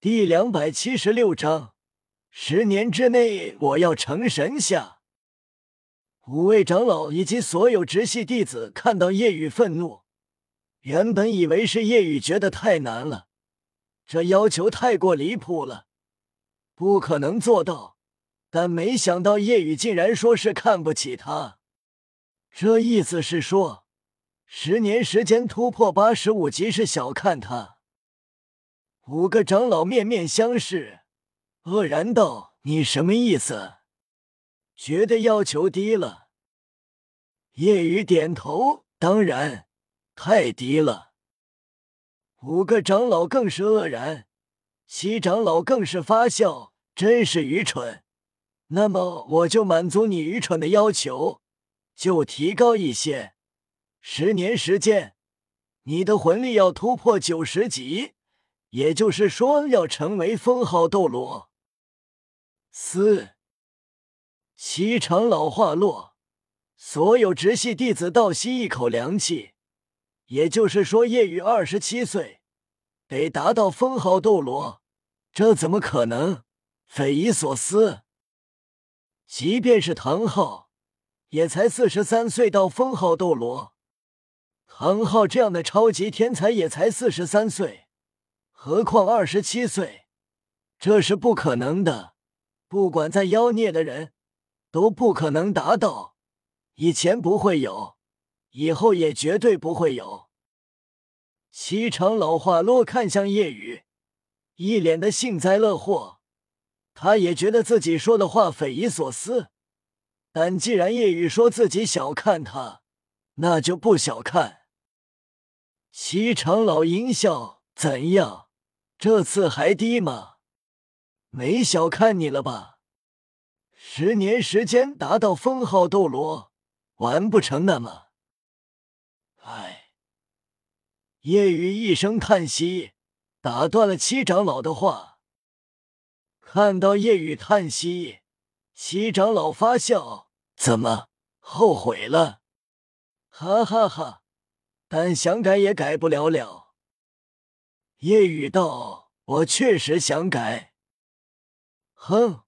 第两百七十六章，十年之内我要成神下。五位长老以及所有直系弟子看到叶雨愤怒，原本以为是叶雨觉得太难了，这要求太过离谱了，不可能做到。但没想到叶雨竟然说是看不起他，这意思是说，十年时间突破八十五级是小看他。五个长老面面相视，愕然道：“你什么意思？觉得要求低了？”叶雨点头：“当然，太低了。”五个长老更是愕然，七长老更是发笑：“真是愚蠢。”那么我就满足你愚蠢的要求，就提高一些。十年时间，你的魂力要突破九十级，也就是说要成为封号斗罗。四西长老话落，所有直系弟子倒吸一口凉气。也就是说，叶雨二十七岁，得达到封号斗罗，这怎么可能？匪夷所思。即便是唐昊，也才四十三岁到封号斗罗。唐昊这样的超级天才也才四十三岁，何况二十七岁，这是不可能的。不管再妖孽的人，都不可能达到。以前不会有，以后也绝对不会有。七长老话落，看向夜雨，一脸的幸灾乐祸。他也觉得自己说的话匪夷所思，但既然叶雨说自己小看他，那就不小看。西长老阴笑：“怎样？这次还低吗？没小看你了吧？十年时间达到封号斗罗，完不成那么？”唉，夜雨一声叹息，打断了七长老的话。看到夜雨叹息，七长老发笑：“怎么后悔了？”哈哈哈！但想改也改不了了。夜雨道：“我确实想改。”哼！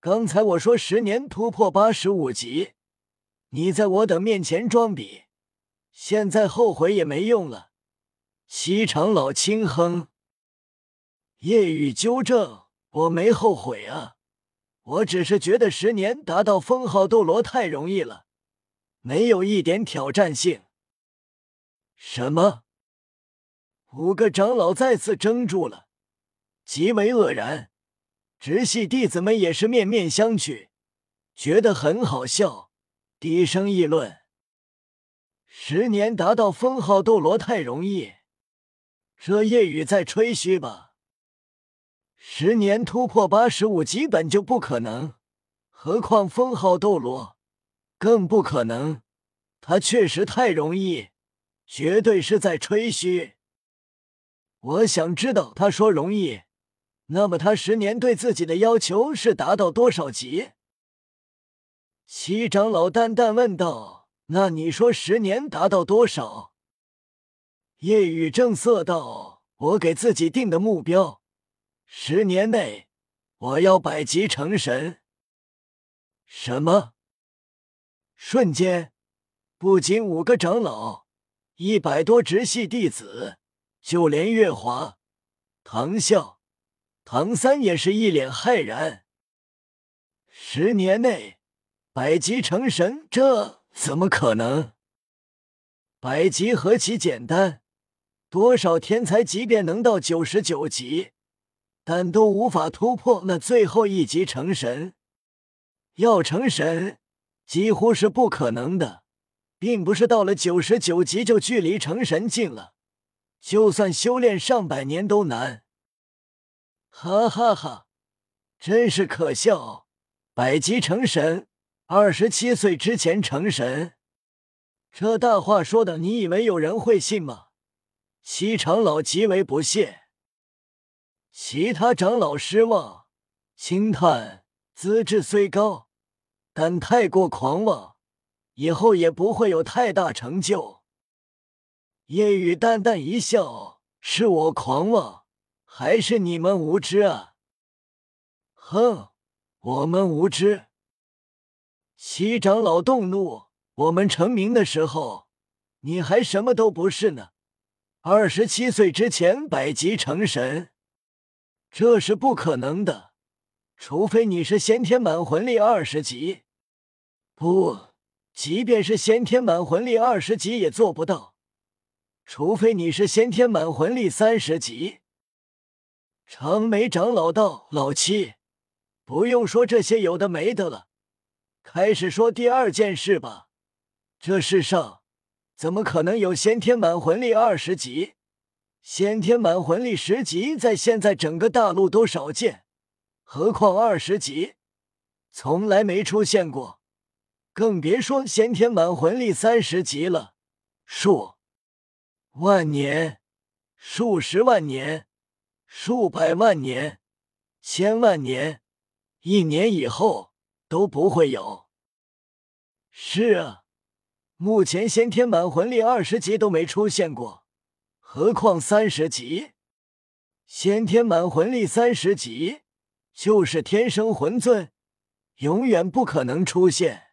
刚才我说十年突破八十五级，你在我等面前装逼，现在后悔也没用了。西长老轻哼。夜雨纠正。我没后悔啊，我只是觉得十年达到封号斗罗太容易了，没有一点挑战性。什么？五个长老再次怔住了，极为愕然。直系弟子们也是面面相觑，觉得很好笑，低声议论：十年达到封号斗罗太容易，这夜雨在吹嘘吧？十年突破八十五级本就不可能，何况封号斗罗更不可能。他确实太容易，绝对是在吹嘘。我想知道，他说容易，那么他十年对自己的要求是达到多少级？七长老淡淡问道：“那你说十年达到多少？”夜雨正色道：“我给自己定的目标。”十年内，我要百级成神。什么？瞬间，不仅五个长老，一百多直系弟子，就连月华、唐啸、唐三也是一脸骇然。十年内，百级成神，这怎么可能？百级何其简单，多少天才即便能到九十九级。但都无法突破那最后一级成神，要成神几乎是不可能的，并不是到了九十九级就距离成神近了，就算修炼上百年都难。哈哈哈，真是可笑！百级成神，二十七岁之前成神，这大话说的，你以为有人会信吗？七长老极为不屑。其他长老失望，轻叹：资质虽高，但太过狂妄，以后也不会有太大成就。夜雨淡淡一笑：“是我狂妄，还是你们无知啊？哼，我们无知。七长老动怒，我们成名的时候，你还什么都不是呢。二十七岁之前百级成神，这是不可能的，除非你是先天满魂力二十级。不，即便是先天满魂力二十级也做不到，除非你是先天满魂力三十级。长眉长老道：“老七，不用说这些有的没的了，开始说第二件事吧。这世上……”怎么可能有先天满魂力二十级？先天满魂力十级在现在整个大陆都少见，何况二十级，从来没出现过。更别说先天满魂力三十级了。数万年、数十万年、数百万年、千万年、一年以后都不会有。是啊。目前先天满魂力二十级都没出现过，何况三十级？先天满魂力三十级就是天生魂尊，永远不可能出现。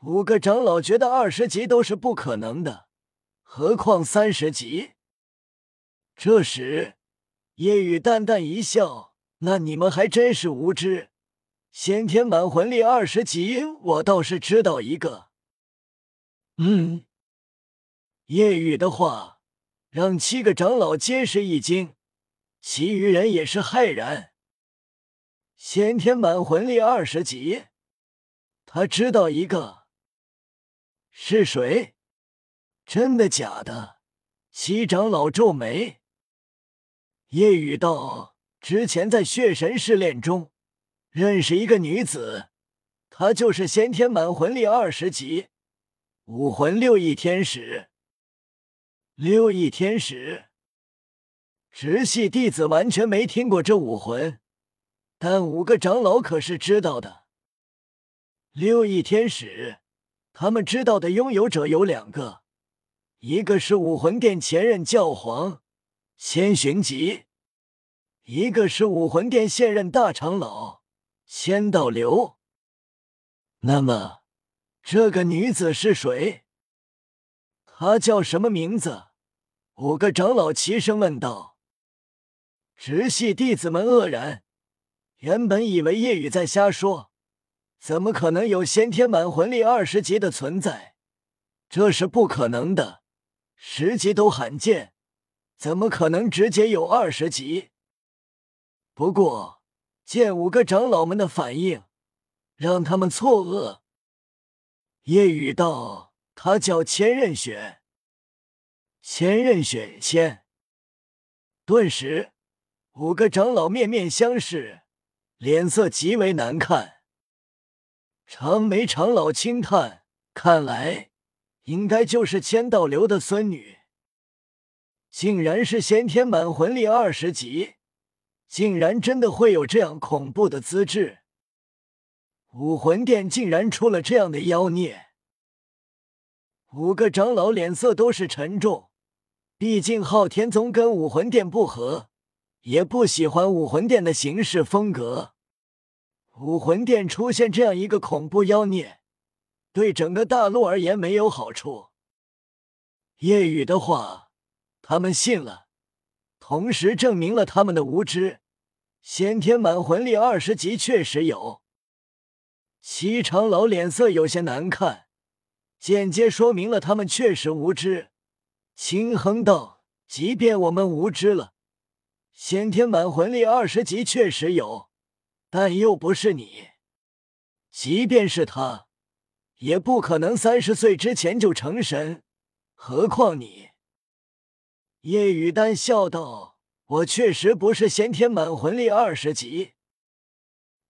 五个长老觉得二十级都是不可能的，何况三十级？这时，夜雨淡淡一笑：“那你们还真是无知。先天满魂力二十级，我倒是知道一个。”嗯，夜雨的话让七个长老皆是一惊，其余人也是骇然。先天满魂力二十级，他知道一个是谁？真的假的？七长老皱眉。叶雨道：“之前在血神试炼中认识一个女子，她就是先天满魂力二十级。”武魂六翼天使，六翼天使，直系弟子完全没听过这武魂，但五个长老可是知道的。六翼天使，他们知道的拥有者有两个，一个是武魂殿前任教皇千寻疾，一个是武魂殿现任大长老千道流。那么。这个女子是谁？她叫什么名字？五个长老齐声问道。直系弟子们愕然，原本以为叶雨在瞎说，怎么可能有先天满魂力二十级的存在？这是不可能的，十级都罕见，怎么可能直接有二十级？不过，见五个长老们的反应，让他们错愕。夜雨道：“他叫千仞雪，千仞雪仙。”顿时，五个长老面面相视，脸色极为难看。长眉长老轻叹：“看来，应该就是千道流的孙女。竟然是先天满魂力二十级，竟然真的会有这样恐怖的资质。”武魂殿竟然出了这样的妖孽，五个长老脸色都是沉重。毕竟昊天宗跟武魂殿不和，也不喜欢武魂殿的行事风格。武魂殿出现这样一个恐怖妖孽，对整个大陆而言没有好处。夜雨的话，他们信了，同时证明了他们的无知。先天满魂力二十级确实有。西长老脸色有些难看，间接说明了他们确实无知。轻哼道：“即便我们无知了，先天满魂力二十级确实有，但又不是你。即便是他，也不可能三十岁之前就成神，何况你。”叶雨丹笑道：“我确实不是先天满魂力二十级。”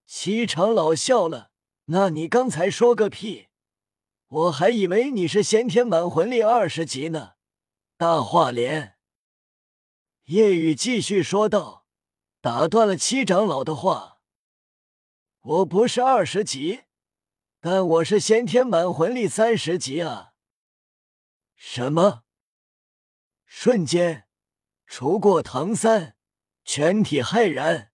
七长老笑了。那你刚才说个屁！我还以为你是先天满魂力二十级呢。大话莲，夜雨继续说道，打断了七长老的话。我不是二十级，但我是先天满魂力三十级啊！什么？瞬间，除过唐三，全体骇然。